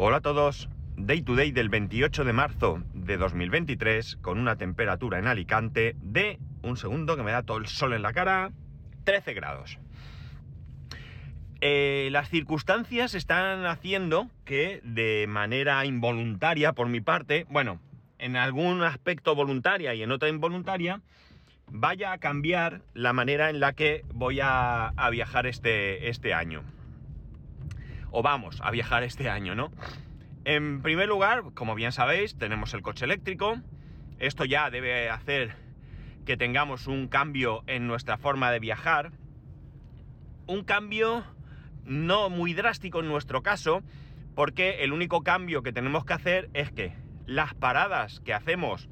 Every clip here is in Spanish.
Hola a todos. Day to day del 28 de marzo de 2023 con una temperatura en Alicante de, un segundo que me da todo el sol en la cara, 13 grados. Eh, las circunstancias están haciendo que de manera involuntaria por mi parte, bueno, en algún aspecto voluntaria y en otra involuntaria, vaya a cambiar la manera en la que voy a, a viajar este, este año. O vamos a viajar este año, ¿no? En primer lugar, como bien sabéis, tenemos el coche eléctrico. Esto ya debe hacer que tengamos un cambio en nuestra forma de viajar. Un cambio no muy drástico en nuestro caso, porque el único cambio que tenemos que hacer es que las paradas que hacemos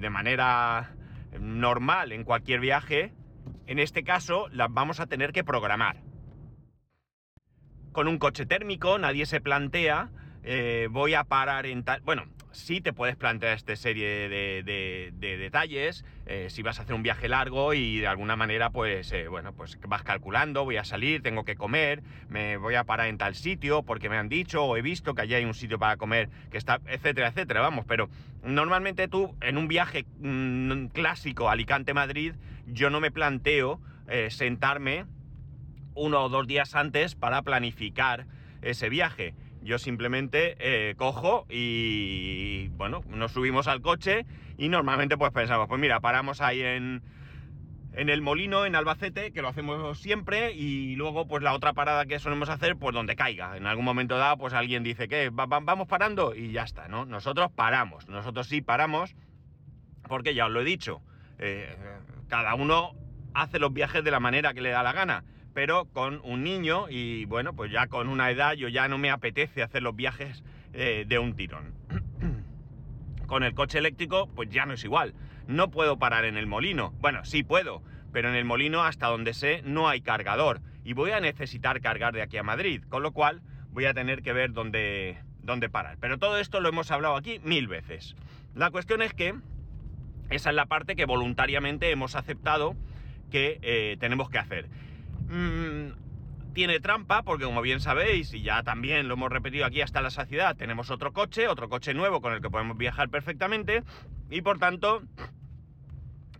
de manera normal en cualquier viaje, en este caso las vamos a tener que programar. Con un coche térmico nadie se plantea eh, voy a parar en tal... Bueno, sí te puedes plantear esta serie de, detalles eh, si vas a hacer un viaje largo y de alguna manera pues eh, bueno pues vas calculando voy a salir tengo que comer me voy a parar en tal sitio porque me han dicho o he visto que allí hay un sitio para comer que está etcétera etcétera vamos pero normalmente tú en un viaje mm, clásico Alicante Madrid yo no me planteo sentarme uno o dos días antes para planificar ese viaje yo simplemente eh, cojo y, bueno, nos subimos al coche y normalmente pues pensamos, pues mira, paramos ahí en, en el molino, en Albacete, que lo hacemos siempre, y luego pues la otra parada que solemos hacer, pues donde caiga. En algún momento dado, pues alguien dice que vamos parando y ya está, ¿no? Nosotros paramos, nosotros sí paramos, porque ya os lo he dicho, eh, cada uno hace los viajes de la manera que le da la gana pero con un niño y bueno, pues ya con una edad yo ya no me apetece hacer los viajes eh, de un tirón. con el coche eléctrico pues ya no es igual. No puedo parar en el molino. Bueno, sí puedo, pero en el molino hasta donde sé no hay cargador y voy a necesitar cargar de aquí a Madrid, con lo cual voy a tener que ver dónde, dónde parar. Pero todo esto lo hemos hablado aquí mil veces. La cuestión es que esa es la parte que voluntariamente hemos aceptado que eh, tenemos que hacer. Mm, tiene trampa porque como bien sabéis, y ya también lo hemos repetido aquí hasta la saciedad, tenemos otro coche, otro coche nuevo con el que podemos viajar perfectamente y por tanto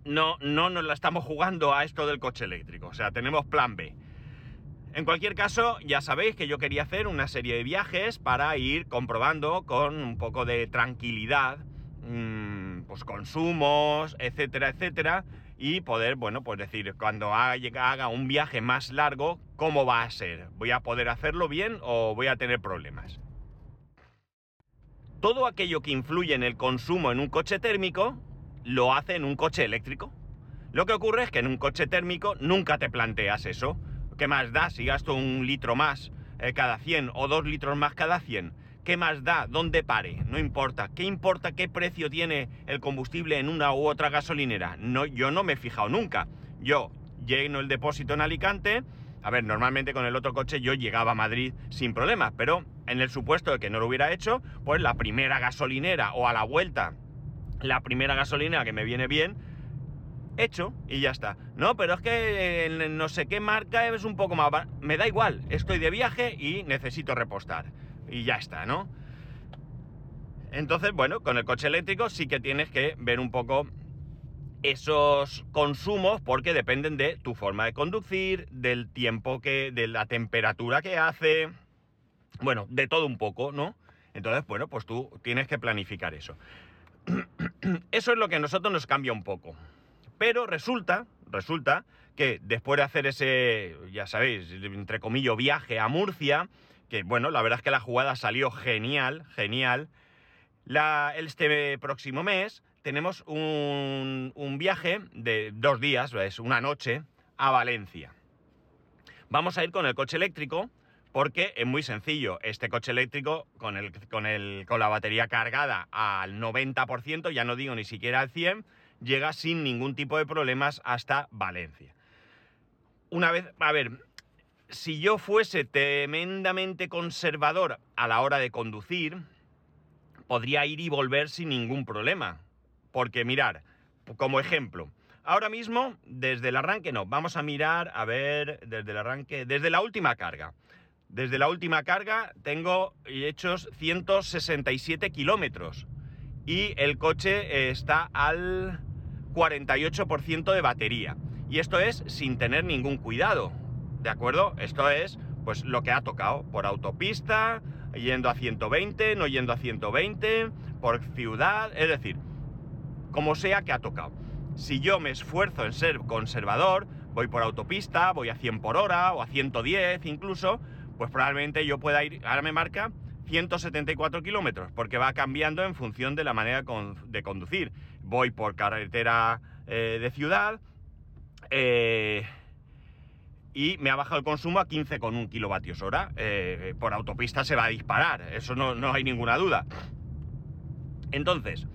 no, no nos la estamos jugando a esto del coche eléctrico, o sea, tenemos plan B. En cualquier caso, ya sabéis que yo quería hacer una serie de viajes para ir comprobando con un poco de tranquilidad, mmm, pues consumos, etcétera, etcétera, y poder, bueno, pues decir, cuando haga, un viaje más largo, ¿cómo va a ser? ¿Voy a poder hacerlo bien o voy a tener problemas? Todo aquello que influye en el consumo en un coche térmico, lo hace en un coche eléctrico. Lo que ocurre es que en un coche térmico nunca te planteas eso. ¿Qué más da si gasto un litro más eh, cada 100 o dos litros más cada 100? ¿Qué más da? ¿Dónde pare? No importa. ¿Qué importa qué precio tiene el combustible en una u otra gasolinera? No, yo no me he fijado nunca. Yo lleno el depósito en Alicante. A ver, normalmente con el otro coche yo llegaba a Madrid sin problemas, pero en el supuesto de que no lo hubiera hecho, pues la primera gasolinera o a la vuelta, la primera gasolinera que me viene bien, hecho y ya está. No, pero es que no sé qué marca es un poco más... Me da igual, estoy de viaje y necesito repostar y ya está, ¿no? Entonces, bueno, con el coche eléctrico sí que tienes que ver un poco esos consumos porque dependen de tu forma de conducir, del tiempo que, de la temperatura que hace, bueno, de todo un poco, ¿no? Entonces, bueno, pues tú tienes que planificar eso. Eso es lo que a nosotros nos cambia un poco. Pero resulta, resulta que después de hacer ese, ya sabéis, entre comillas, viaje a Murcia, que bueno, la verdad es que la jugada salió genial, genial. Este próximo mes tenemos un, un viaje de dos días, es una noche, a Valencia. Vamos a ir con el coche eléctrico porque es muy sencillo. Este coche eléctrico con, el, con, el, con la batería cargada al 90%, ya no digo ni siquiera al 100%, llega sin ningún tipo de problemas hasta Valencia. Una vez, a ver, si yo fuese tremendamente conservador a la hora de conducir, podría ir y volver sin ningún problema. Porque mirar, como ejemplo, ahora mismo, desde el arranque no, vamos a mirar, a ver, desde el arranque, desde la última carga. desde la última carga tengo hechos 167 kilómetros y el coche está al 48% de batería. Y esto es sin tener ningún cuidado, ¿de acuerdo? Esto es pues lo que ha tocado por autopista, yendo a 120, no yendo a 120, por ciudad, es decir, como sea que ha tocado. Si yo me esfuerzo en ser conservador, voy por autopista, voy a 100 por hora o a 110 incluso, pues probablemente yo pueda ir, ahora me marca 174 kilómetros, porque va cambiando en función de la manera de conducir. Voy por carretera eh, de ciudad eh, y me ha bajado el consumo a 15,1 kilovatios hora. Eh, por autopista se va a disparar, eso no, no hay ninguna duda. Entonces,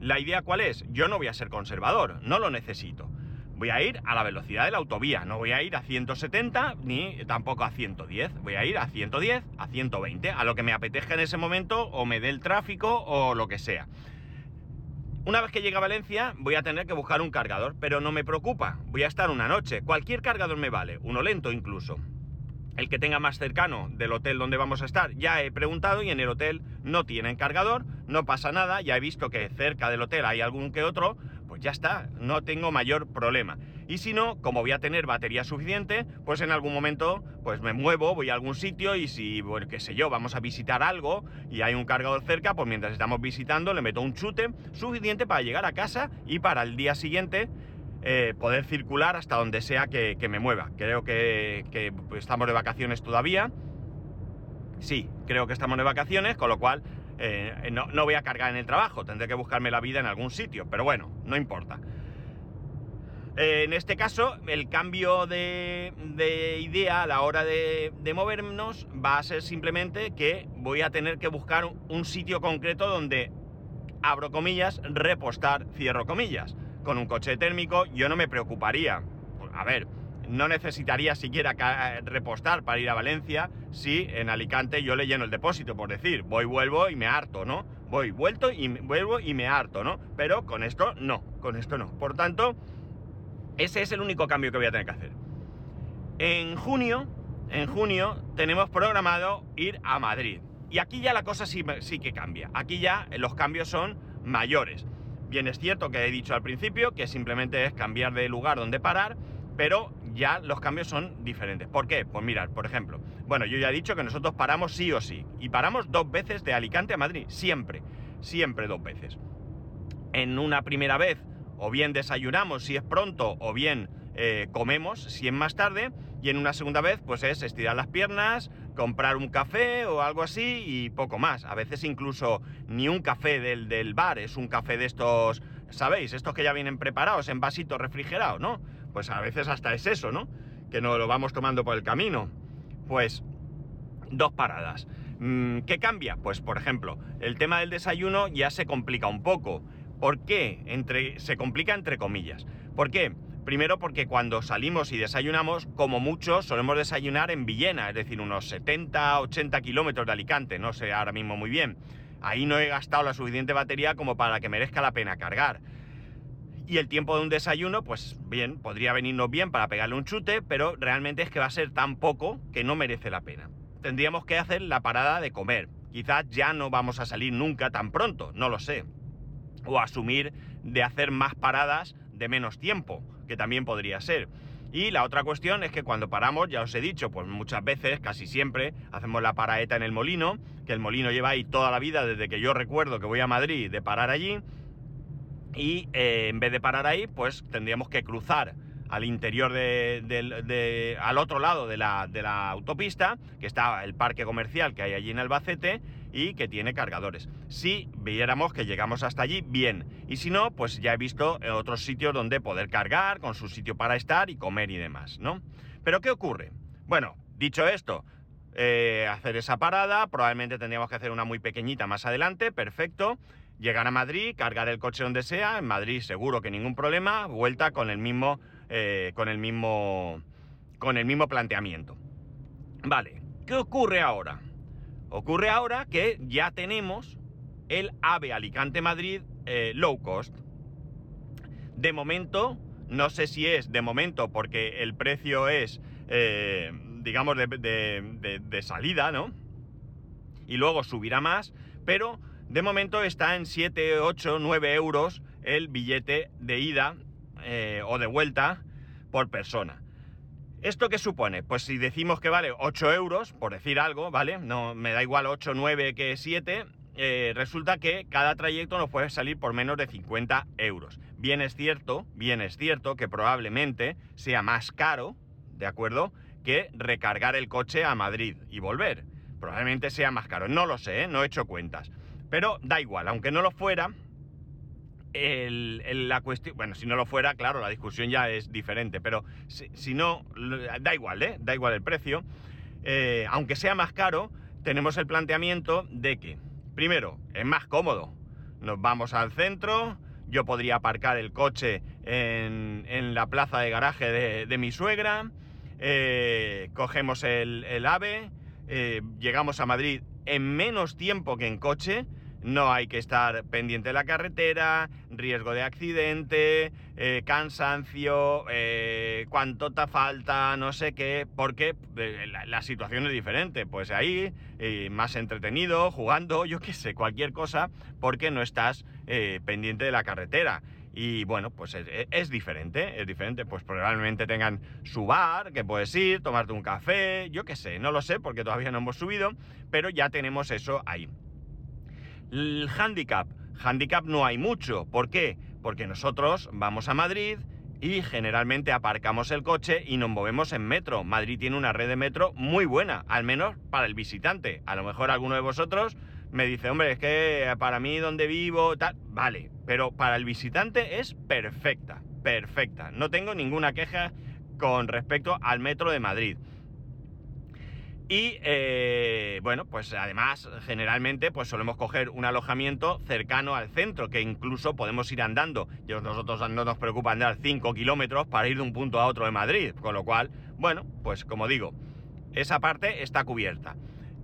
¿la idea cuál es? Yo no voy a ser conservador, no lo necesito voy a ir a la velocidad de la autovía, no voy a ir a 170 ni tampoco a 110, voy a ir a 110, a 120, a lo que me apetezca en ese momento o me dé el tráfico o lo que sea. Una vez que llegue a Valencia voy a tener que buscar un cargador, pero no me preocupa, voy a estar una noche, cualquier cargador me vale, uno lento incluso. El que tenga más cercano del hotel donde vamos a estar, ya he preguntado y en el hotel no tienen cargador, no pasa nada, ya he visto que cerca del hotel hay algún que otro, pues ya está, no tengo mayor problema. Y si no, como voy a tener batería suficiente, pues en algún momento pues me muevo, voy a algún sitio y si, bueno, qué sé yo, vamos a visitar algo y hay un cargador cerca, pues mientras estamos visitando le meto un chute suficiente para llegar a casa y para el día siguiente eh, poder circular hasta donde sea que, me mueva. Creo que, estamos de vacaciones todavía. Sí, creo que estamos de vacaciones, con lo cual eh, no, voy a cargar en el trabajo, tendré que buscarme la vida en algún sitio, pero bueno, no importa. Eh, en este caso, el cambio de, idea a la hora de, movernos va a ser simplemente que voy a tener que buscar un sitio concreto donde, abro comillas, repostar, cierro comillas. Con un coche térmico yo no me preocuparía. A ver, no necesitaría siquiera repostar para ir a Valencia si en Alicante yo le lleno el depósito, por decir, voy, vuelvo y me harto, ¿no? Voy, vuelto y vuelvo y me harto, ¿no? Pero con esto no, con esto no. Por tanto, ese es el único cambio que voy a tener que hacer. En junio, en junio tenemos programado ir a Madrid. Y aquí ya la cosa sí, sí que cambia. Aquí ya los cambios son mayores. Bien, es cierto que he dicho al principio que simplemente es cambiar de lugar donde parar, pero ya los cambios son diferentes. ¿Por qué? Pues mirad, por ejemplo, bueno, yo ya he dicho que nosotros paramos sí o sí, y paramos dos veces de Alicante a Madrid, siempre, siempre dos veces. En una primera vez, o bien desayunamos si es pronto, o bien eh, comemos si es más tarde, y en una segunda vez, pues es estirar las piernas, comprar un café o algo así y poco más. A veces incluso ni un café del, del bar, es un café de estos, ¿sabéis? Estos que ya vienen preparados en vasito refrigerado, ¿no? Pues a veces hasta es eso, ¿no? Que nos lo vamos tomando por el camino. Pues dos paradas. Mm, ¿Qué cambia? Pues por ejemplo, el tema del desayuno ya se complica un poco. ¿Por qué? Entre, se complica entre comillas. ¿Por qué? Primero porque cuando salimos y desayunamos, como mucho, solemos desayunar en Villena, es decir, unos 70, 80 kilómetros de Alicante, no sé ahora mismo muy bien. Ahí no he gastado la suficiente batería como para que merezca la pena cargar. Y el tiempo de un desayuno, pues bien, podría venirnos bien para pegarle un chute, pero realmente es que va a ser tan poco que no merece la pena. Tendríamos que hacer la parada de comer. Quizás ya no vamos a salir nunca tan pronto, no lo sé. O asumir de hacer más paradas de menos tiempo, que también podría ser. Y la otra cuestión es que cuando paramos, ya os he dicho, pues muchas veces, casi siempre, hacemos la paraeta en el molino, que el molino lleva ahí toda la vida desde que yo recuerdo que voy a Madrid de parar allí, y eh, en vez de parar ahí, pues tendríamos que cruzar al interior de, al otro lado de la, de la, autopista, que está el parque comercial que hay allí en Albacete y que tiene cargadores. Si viéramos que llegamos hasta allí, bien. Y si no, pues ya he visto otros sitios donde poder cargar, con su sitio para estar y comer y demás, ¿no? Pero ¿qué ocurre? Bueno, dicho esto, eh, hacer esa parada, probablemente tendríamos que hacer una muy pequeñita más adelante, perfecto llegar a Madrid, cargar el coche donde sea, en Madrid seguro que ningún problema, vuelta con el mismo, eh, con el mismo, con el mismo planteamiento. Vale, ¿qué ocurre ahora? Ocurre ahora que ya tenemos el AVE Alicante-Madrid eh, low cost. De momento, no sé si es de momento porque el precio es eh, digamos, de, de, de salida, ¿no? Y luego subirá más, pero de momento está en 7, 8, 9 euros el billete de ida eh, o de vuelta por persona. ¿Esto qué supone? Pues si decimos que vale 8 euros, por decir algo, ¿vale? No me da igual 8, 9 que 7, eh, resulta que cada trayecto nos puede salir por menos de 50 euros. Bien es cierto, bien es cierto que probablemente sea más caro, ¿de acuerdo? Que recargar el coche a Madrid y volver. Probablemente sea más caro. No lo sé, ¿eh? no he hecho cuentas. Pero da igual, aunque no lo fuera, la cuestión, bueno, si no lo fuera, claro, la discusión ya es diferente, pero si, no, da igual, ¿eh? Da igual el precio. Eh, aunque sea más caro, tenemos el planteamiento de que, primero, es más cómodo. Nos vamos al centro, yo podría aparcar el coche en, la plaza de garaje de, mi suegra, eh, cogemos el, AVE, eh, llegamos a Madrid en menos tiempo que en coche, no hay que estar pendiente de la carretera, riesgo de accidente, eh, cansancio, eh, cuánto te falta, no sé qué, porque eh, la, situación es diferente. Pues ahí, más entretenido, jugando, yo qué sé, cualquier cosa, porque no estás pendiente de la carretera. Y bueno, pues es, diferente, es diferente. Pues probablemente tengan su bar, que puedes ir, tomarte un café, yo qué sé, no lo sé porque todavía no hemos subido, pero ya tenemos eso ahí. El handicap. Handicap no hay mucho. ¿Por qué? Porque nosotros vamos a Madrid y generalmente aparcamos el coche y nos movemos en metro. Madrid tiene una red de metro muy buena, al menos para el visitante. A lo mejor alguno de vosotros me dice, hombre, es que para mí donde vivo, tal, vale, pero para el visitante es perfecta, perfecta. No tengo ninguna queja con respecto al metro de Madrid. Y eh, bueno, pues además generalmente pues solemos coger un alojamiento cercano al centro, que incluso podemos ir andando. Nosotros no nos preocupa andar 5 kilómetros para ir de un punto a otro de Madrid, con lo cual, bueno, pues como digo, esa parte está cubierta.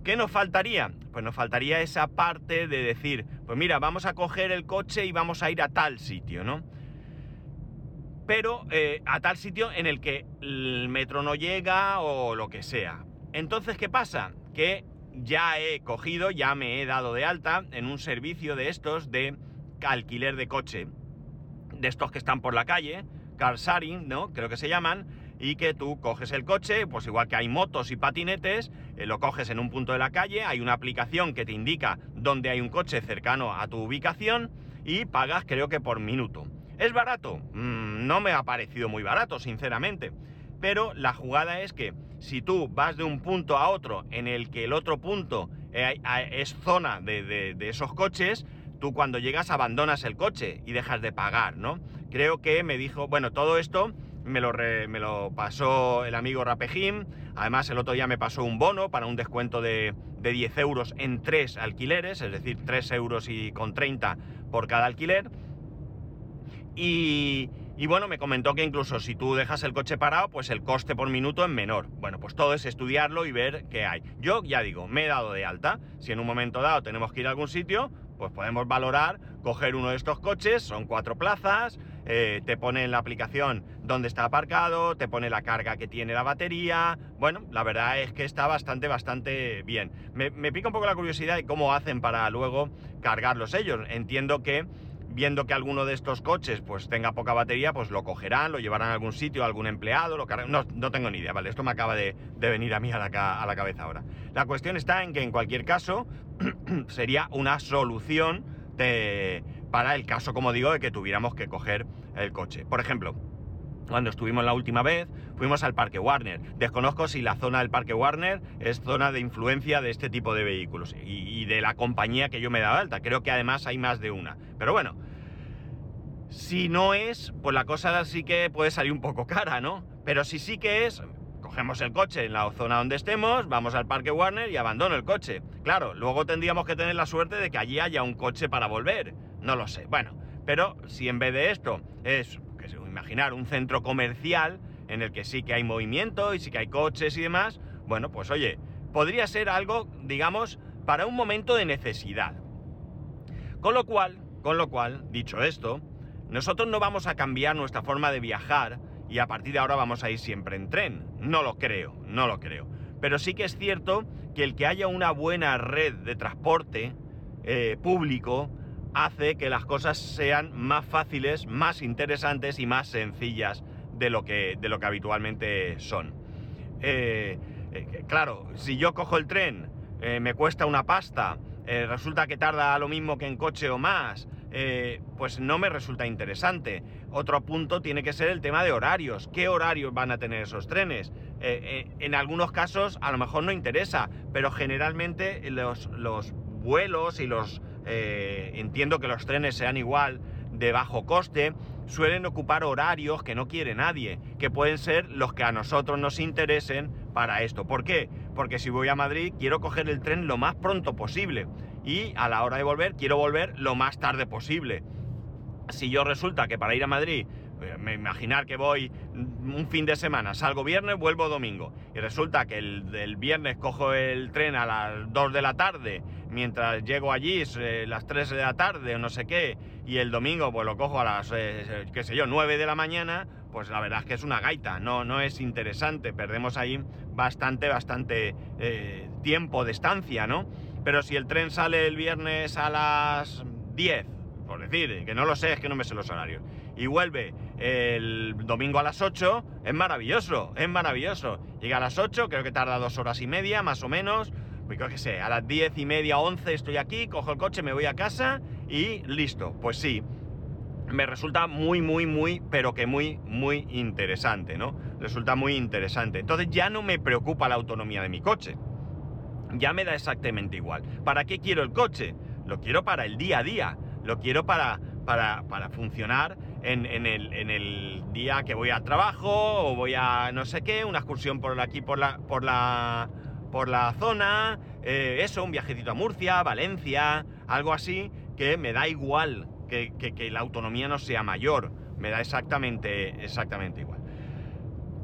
¿Qué nos faltaría? Pues nos faltaría esa parte de decir, pues mira, vamos a coger el coche y vamos a ir a tal sitio, ¿no? Pero eh, a tal sitio en el que el metro no llega o lo que sea. Entonces, ¿qué pasa? Que ya he cogido, ya me he dado de alta en un servicio de estos de alquiler de coche. De estos que están por la calle, car sharing, ¿no? Creo que se llaman. Y que tú coges el coche, pues igual que hay motos y patinetes, eh, lo coges en un punto de la calle, hay una aplicación que te indica dónde hay un coche cercano a tu ubicación y pagas creo que por minuto. ¿Es barato? Mm, no me ha parecido muy barato, sinceramente. Pero la jugada es que si tú vas de un punto a otro en el que el otro punto eh, es zona de, esos coches, tú cuando llegas abandonas el coche y dejas de pagar, ¿no? Creo que me dijo, bueno, todo esto me lo, me lo pasó el amigo Rapejim, además el otro día me pasó un bono para un descuento de, de 10 euros en tres alquileres, es decir, 3 euros y con 30 por cada alquiler. Y, y bueno, me comentó que incluso si tú dejas el coche parado, pues el coste por minuto es menor. Bueno, pues todo es estudiarlo y ver qué hay. Yo ya digo, me he dado de alta. Si en un momento dado tenemos que ir a algún sitio, pues podemos valorar coger uno de estos coches, son cuatro plazas, eh, te pone en la aplicación dónde está aparcado, te pone la carga que tiene la batería. Bueno, la verdad es que está bastante, bastante bien. Me, pica un poco la curiosidad de cómo hacen para luego cargarlos ellos. Entiendo que viendo que alguno de estos coches pues tenga poca batería, pues lo cogerán, lo llevarán a algún sitio, a algún empleado, lo no, no, tengo ni idea, ¿vale? Esto me acaba de, venir a mí a la, a la, cabeza ahora. La cuestión está en que en cualquier caso sería una solución para el caso, como digo, de que tuviéramos que coger el coche. Por ejemplo, cuando estuvimos la última vez, fuimos al Parque Warner. Desconozco si la zona del Parque Warner es zona de influencia de este tipo de vehículos y, de la compañía que yo me he dado alta. Creo que además hay más de una. Pero bueno, si no es, pues la cosa sí que puede salir un poco cara, ¿no? Pero si sí que es, cogemos el coche en la zona donde estemos, vamos al Parque Warner y abandono el coche. Claro, luego tendríamos que tener la suerte de que allí haya un coche para volver. No lo sé. Bueno, pero si en vez de esto es imaginar un centro comercial en el que sí que hay movimiento y sí que hay coches y demás, bueno, pues oye, podría ser algo, digamos, para un momento de necesidad. Con lo cual, con lo cual, dicho esto, nosotros no vamos a cambiar nuestra forma de viajar y a partir de ahora vamos a ir siempre en tren. No lo creo, no lo creo. Pero sí que es cierto que el que haya una buena red de transporte eh, público hace que las cosas sean más fáciles, más interesantes y más sencillas de lo que, de lo que habitualmente son. Eh, eh, claro, si yo cojo el tren, me cuesta una pasta, resulta que tarda lo mismo que en coche o más, pues no me resulta interesante. Otro punto tiene que ser el tema de horarios. ¿Qué horarios van a tener esos trenes? en algunos casos a lo mejor no interesa, pero generalmente los, los vuelos y los... Eh, entiendo que los trenes sean igual de bajo coste, suelen ocupar horarios que no quiere nadie, que pueden ser los que a nosotros nos interesen para esto. ¿Por qué? Porque si voy a Madrid quiero coger el tren lo más pronto posible y a la hora de volver quiero volver lo más tarde posible. Si yo resulta que para ir a Madrid eh, me imaginar que voy un fin de semana, salgo viernes, vuelvo domingo. Y resulta que el, viernes cojo el tren a las 2 de la tarde, mientras llego allí eh, las 3 de la tarde o no sé qué, y el domingo pues lo cojo a las, eh, qué sé yo, 9 de la mañana, pues la verdad es que es una gaita, no, no es interesante, perdemos ahí bastante, bastante tiempo de estancia, ¿no? Pero si el tren sale el viernes a las 10, por decir, que no lo sé, es que no me sé los horarios, y vuelve el domingo a las 8, es maravilloso, es maravilloso. Llega a las 8, creo que tarda dos horas y media, más o menos. Pues que sé, a las 10 y media, 11 estoy aquí, cojo el coche, me voy a casa y listo. Pues sí, me resulta muy, muy, muy, pero que muy, muy interesante, ¿no? Resulta muy interesante. Entonces ya no me preocupa la autonomía de mi coche. Ya me da exactamente igual. ¿Para qué quiero el coche? Lo quiero para el día a día. Lo quiero para, para, para funcionar en, el, día que voy al trabajo o voy a no sé qué, una excursión por aquí por la, por la, por la zona, eh, eso, un viajecito a Murcia, Valencia, algo así, me da igual que, la autonomía no sea mayor, me da exactamente, exactamente igual.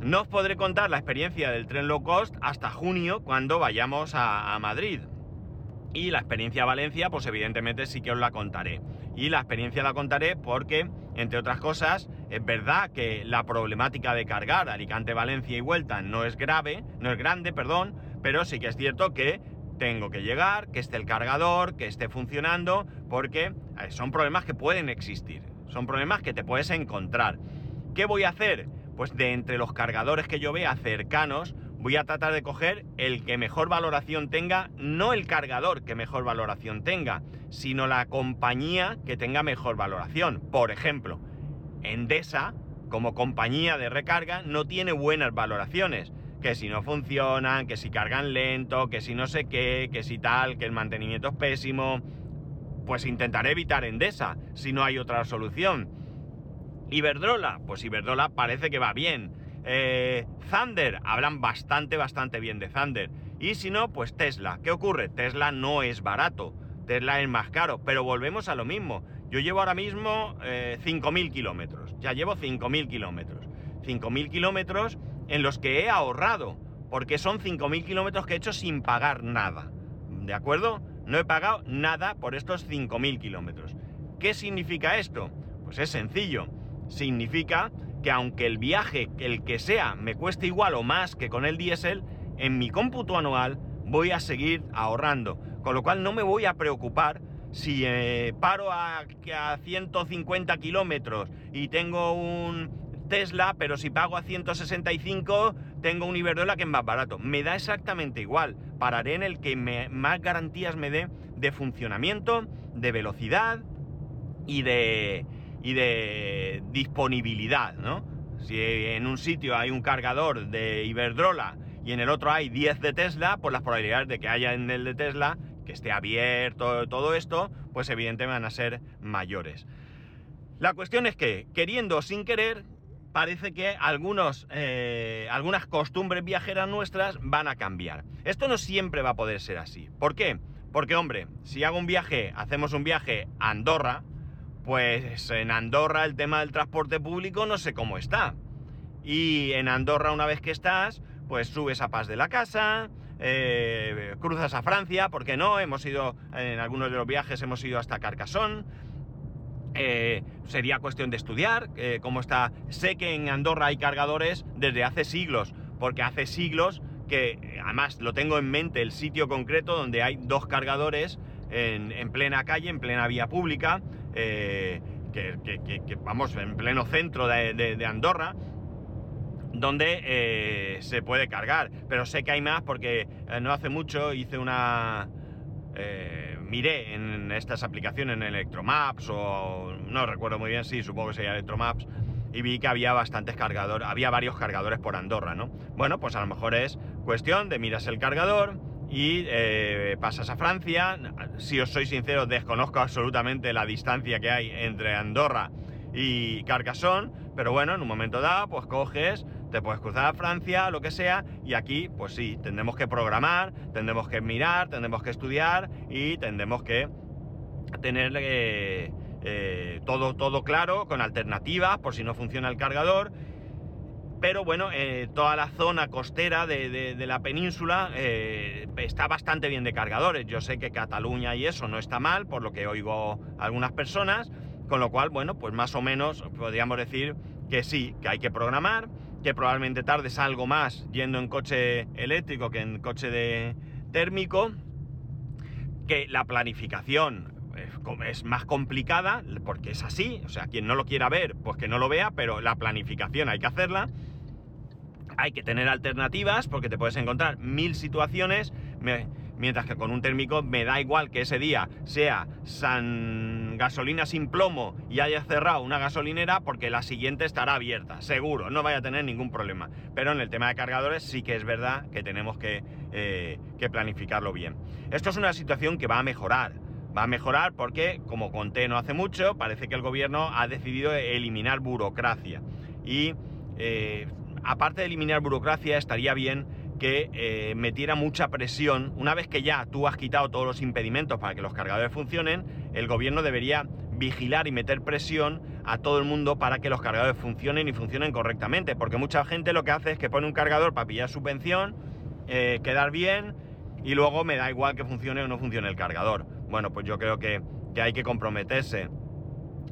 No os podré contar la experiencia del tren low cost hasta junio cuando vayamos a, a Madrid. Y la experiencia Valencia, pues evidentemente sí que os la contaré. Y la experiencia la contaré porque entre otras cosas, es verdad que la problemática de cargar Alicante-Valencia y vuelta no es grave, no es grande, perdón, pero sí que es cierto que tengo que llegar, que esté el cargador, que esté funcionando, porque eh, son problemas que pueden existir, son problemas que te puedes encontrar. ¿Qué voy a hacer? Pues de entre los cargadores que yo vea cercanos, voy a tratar de coger el que mejor valoración tenga, no el cargador que mejor valoración tenga, sino la compañía que tenga mejor valoración. Por ejemplo, Endesa, como compañía de recarga, no tiene buenas valoraciones. Que si no funcionan, que si cargan lento, que si no sé qué, que si tal, que el mantenimiento es pésimo. Pues intentaré evitar Endesa, si no hay otra solución. Iberdrola, pues Iberdrola parece que va bien. Eh, Thunder, hablan bastante, bastante bien de Thunder. Y si no, pues Tesla. ¿Qué ocurre? Tesla no es barato. Tesla es más caro. Pero volvemos a lo mismo. Yo llevo ahora mismo 5.000 eh, kilómetros. Ya llevo 5.000 kilómetros. 5.000 kilómetros en los que he ahorrado. Porque son 5.000 kilómetros que he hecho sin pagar nada. ¿De acuerdo? No he pagado nada por estos 5.000 kilómetros. ¿Qué significa esto? Pues es sencillo. Significa que aunque el viaje, el que sea, me cueste igual o más que con el diésel, en mi cómputo anual voy a seguir ahorrando. Con lo cual no me voy a preocupar si eh, paro a, a 150 kilómetros y tengo un Tesla, pero si pago a 165 tengo un Iberdrola que es más barato. Me da exactamente igual. Pararé en el que más garantías me dé de funcionamiento, de velocidad y de, y de disponibilidad, ¿no? Si en un sitio hay un cargador de Iberdrola y en el otro hay 10 de Tesla, pues las probabilidades de que haya en el de Tesla, que esté abierto todo esto, pues evidentemente van a ser mayores. La cuestión es que, queriendo o sin querer, parece que algunos, eh, algunas costumbres viajeras nuestras van a cambiar. Esto no siempre va a poder ser así. ¿Por qué? Porque, hombre, si hago un viaje, hacemos un viaje a Andorra, pues en Andorra el tema del transporte público no sé cómo está. Y en Andorra una vez que estás, pues subes a Paz de la Casa, eh, cruzas a Francia, porque no, hemos ido, en algunos de los viajes hemos ido hasta Carcassonne. Eh, sería cuestión de estudiar eh, cómo está. Sé que en Andorra hay cargadores desde hace siglos, porque hace siglos que además lo tengo en mente el sitio concreto donde hay dos cargadores en, plena calle, en plena vía pública, eh, que, vamos, en pleno centro de, Andorra, donde se puede cargar. Pero sé que hay más porque no hace mucho hice una miré en estas aplicaciones, en Electromaps o no recuerdo muy bien, sí, supongo que sería Electromaps, y vi que había bastantes cargadores, había varios cargadores por Andorra, ¿no? Bueno, pues a lo mejor es cuestión de miras el cargador y eh, pasas a Francia. Si os soy sincero, desconozco absolutamente la distancia que hay entre Andorra y Carcassonne, pero bueno, en un momento dado, pues coges, te puedes cruzar a Francia, lo que sea, y aquí, pues sí, tendremos que programar, tendremos que mirar, tendremos que estudiar y tendremos que tener eh, eh, todo, todo claro, con alternativas, por si no funciona el cargador. Pero bueno, eh, toda la zona costera de, la península está bastante bien de cargadores. Yo sé que Cataluña y eso no está mal, por lo que oigo algunas personas, con lo cual, bueno, pues más o menos podríamos decir que sí, que hay que programar, que probablemente tardes algo más yendo en coche eléctrico que en coche de térmico, que la planificación es más complicada, porque es así, o sea, quien no lo quiera ver, pues que no lo vea, pero la planificación hay que hacerla, hay que tener alternativas, porque te puedes encontrar mil situaciones, mientras que con un térmico me da igual que ese día sea gasolina sin plomo y haya cerrado una gasolinera porque la siguiente estará abierta, seguro, no vaya a tener ningún problema. Pero en el tema de cargadores sí que es verdad que tenemos que, eh, planificarlo bien. Esto es una situación que va a mejorar. Va a mejorar porque, como conté no hace mucho, parece que el gobierno ha decidido eliminar burocracia. Y eh, aparte de eliminar burocracia, estaría bien que eh, metiera mucha presión. Una vez que ya tú has quitado todos los impedimentos para que los cargadores funcionen, el gobierno debería vigilar y meter presión a todo el mundo para que los cargadores funcionen y funcionen correctamente. Porque mucha gente lo que hace es que pone un cargador para pillar subvención, eh, quedar bien y luego me da igual que funcione o no funcione el cargador. Bueno, pues yo creo que, hay que comprometerse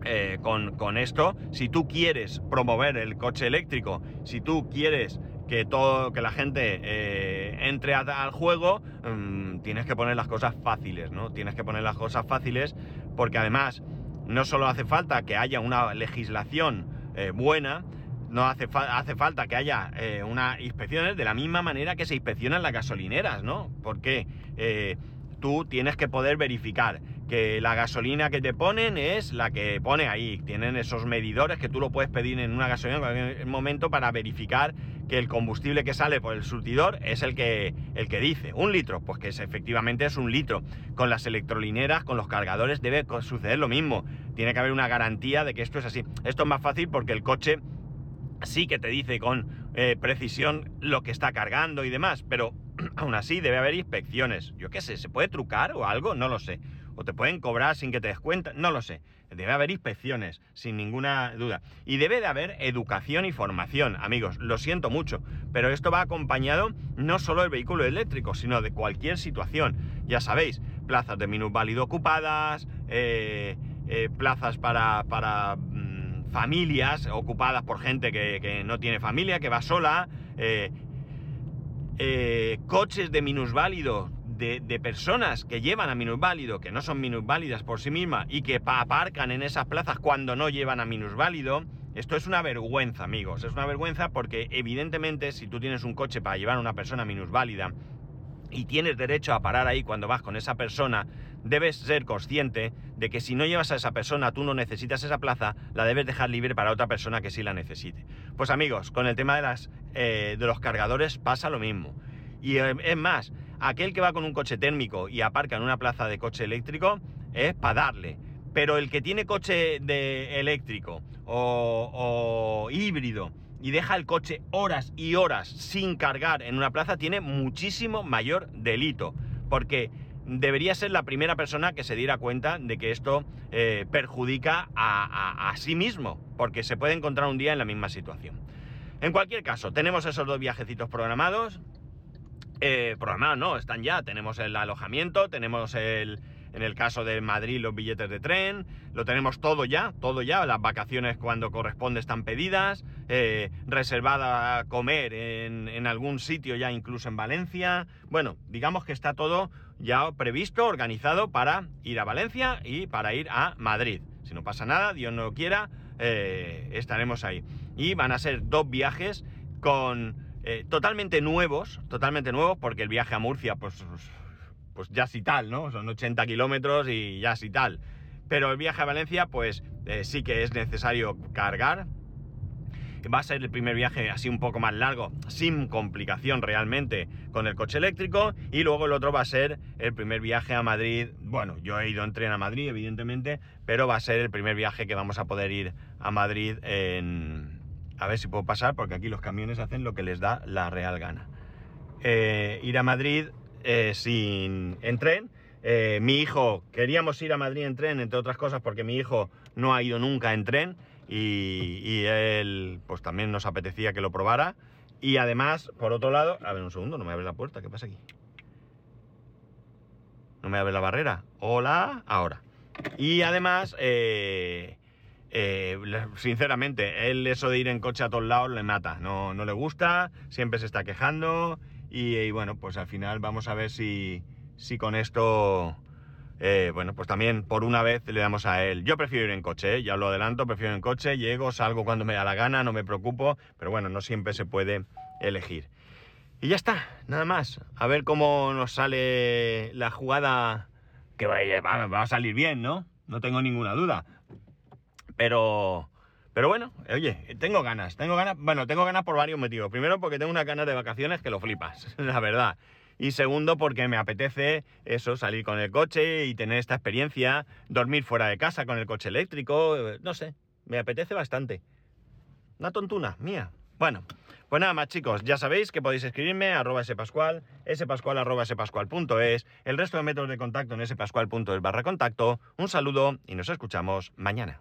eh, con, con, esto. Si tú quieres promover el coche eléctrico, si tú quieres que todo, que la gente eh, entre al juego, mm, tienes que poner las cosas fáciles, ¿no? Tienes que poner las cosas fáciles porque además no solo hace falta que haya una legislación eh, buena, no hace, hace, falta que haya eh, unas inspecciones de la misma manera que se inspeccionan las gasolineras, ¿no? Porque tú tienes que poder verificar que la gasolina que te ponen es la que pone ahí. Tienen esos medidores que tú lo puedes pedir en una gasolina en cualquier momento para verificar que el combustible que sale por el surtidor es el que, el que dice. Un litro, pues que es, efectivamente es un litro. Con las electrolineras, con los cargadores, debe suceder lo mismo. Tiene que haber una garantía de que esto es así. Esto es más fácil porque el coche sí que te dice con eh, precisión lo que está cargando y demás, pero aún así debe haber inspecciones. Yo qué sé, ¿se puede trucar o algo? No lo sé. O te pueden cobrar sin que te des cuenta, no lo sé. Debe haber inspecciones, sin ninguna duda. Y debe de haber educación y formación, amigos. Lo siento mucho, pero esto va acompañado no solo del vehículo eléctrico, sino de cualquier situación. Ya sabéis, plazas de minusválido ocupadas, eh, eh, plazas para, para mm, familias ocupadas por gente que, no tiene familia, que va sola, eh, coches de minusválido de, personas que llevan a minusválido, que no son minusválidas por sí mismas y que aparcan en esas plazas cuando no llevan a minusválido, esto es una vergüenza, amigos. Es una vergüenza porque evidentemente si tú tienes un coche para llevar a una persona minusválida y tienes derecho a parar ahí cuando vas con esa persona, debes ser consciente de que si no llevas a esa persona, tú no necesitas esa plaza, la debes dejar libre para otra persona que sí la necesite. Pues amigos, con el tema de, las, eh, de los cargadores pasa lo mismo. Y eh, es más, aquel que va con un coche térmico y aparca en una plaza de coche eléctrico es para darle. Pero el que tiene coche de eléctrico o, híbrido y deja el coche horas y horas sin cargar en una plaza tiene muchísimo mayor delito. Porque debería ser la primera persona que se diera cuenta de que esto eh, perjudica a, sí mismo, porque se puede encontrar un día en la misma situación. En cualquier caso, tenemos esos dos viajecitos programados. Eh, programados no, están ya. Tenemos el alojamiento, tenemos el, en el caso de Madrid los billetes de tren, lo tenemos todo ya, todo ya, las vacaciones cuando corresponde están pedidas, eh, reservada a comer en, en algún sitio ya incluso en Valencia, bueno, digamos que está todo ya previsto, organizado para ir a Valencia y para ir a Madrid. Si no pasa nada, Dios no lo quiera, eh, estaremos ahí. Y van a ser dos viajes con eh, totalmente nuevos, totalmente nuevos, porque el viaje a Murcia, pues, pues ya sí tal, ¿no? Son 80 kilómetros y ya sí tal. Pero el viaje a Valencia, pues eh, sí que es necesario cargar. Va a ser el primer viaje así un poco más largo, sin complicación realmente, con el coche eléctrico. Y luego el otro va a ser el primer viaje a Madrid. Bueno, yo he ido en tren a Madrid, evidentemente, pero va a ser el primer viaje que vamos a poder ir a Madrid en... A ver si puedo pasar, porque aquí los camiones hacen lo que les da la real gana. Eh, ir a Madrid eh, sin, en tren. Eh, mi hijo, queríamos ir a Madrid en tren, entre otras cosas, porque mi hijo no ha ido nunca en tren y, él, pues también nos apetecía que lo probara. Y además, por otro lado, a ver un segundo, no me abre la puerta, ¿qué pasa aquí? No me abre la barrera. Hola, ahora. Y además, eh, eh, sinceramente, él eso de ir en coche a todos lados le mata. No, no le gusta, siempre se está quejando. Y, y bueno, pues al final vamos a ver si, si con esto, eh, bueno, pues también por una vez le damos a él. Yo prefiero ir en coche, ¿eh? ya lo adelanto, prefiero ir en coche, llego, salgo cuando me da la gana, no me preocupo, pero bueno, no siempre se puede elegir. Y ya está, nada más. A ver cómo nos sale la jugada que va, va- va a salir bien, ¿no? No tengo ninguna duda. Pero, pero bueno, oye, tengo ganas, tengo ganas, bueno, tengo ganas por varios motivos. Primero porque tengo unas ganas de vacaciones que lo flipas, la verdad. Y segundo porque me apetece eso, salir con el coche y tener esta experiencia, dormir fuera de casa con el coche eléctrico, eh, no sé, me apetece bastante. Una tontuna mía. Bueno, pues nada más chicos, ya sabéis que podéis escribirme a arroba spascual, spascual arroba spascual.es, el resto de métodos de contacto en spascual.es barra contacto. Un saludo y nos escuchamos mañana.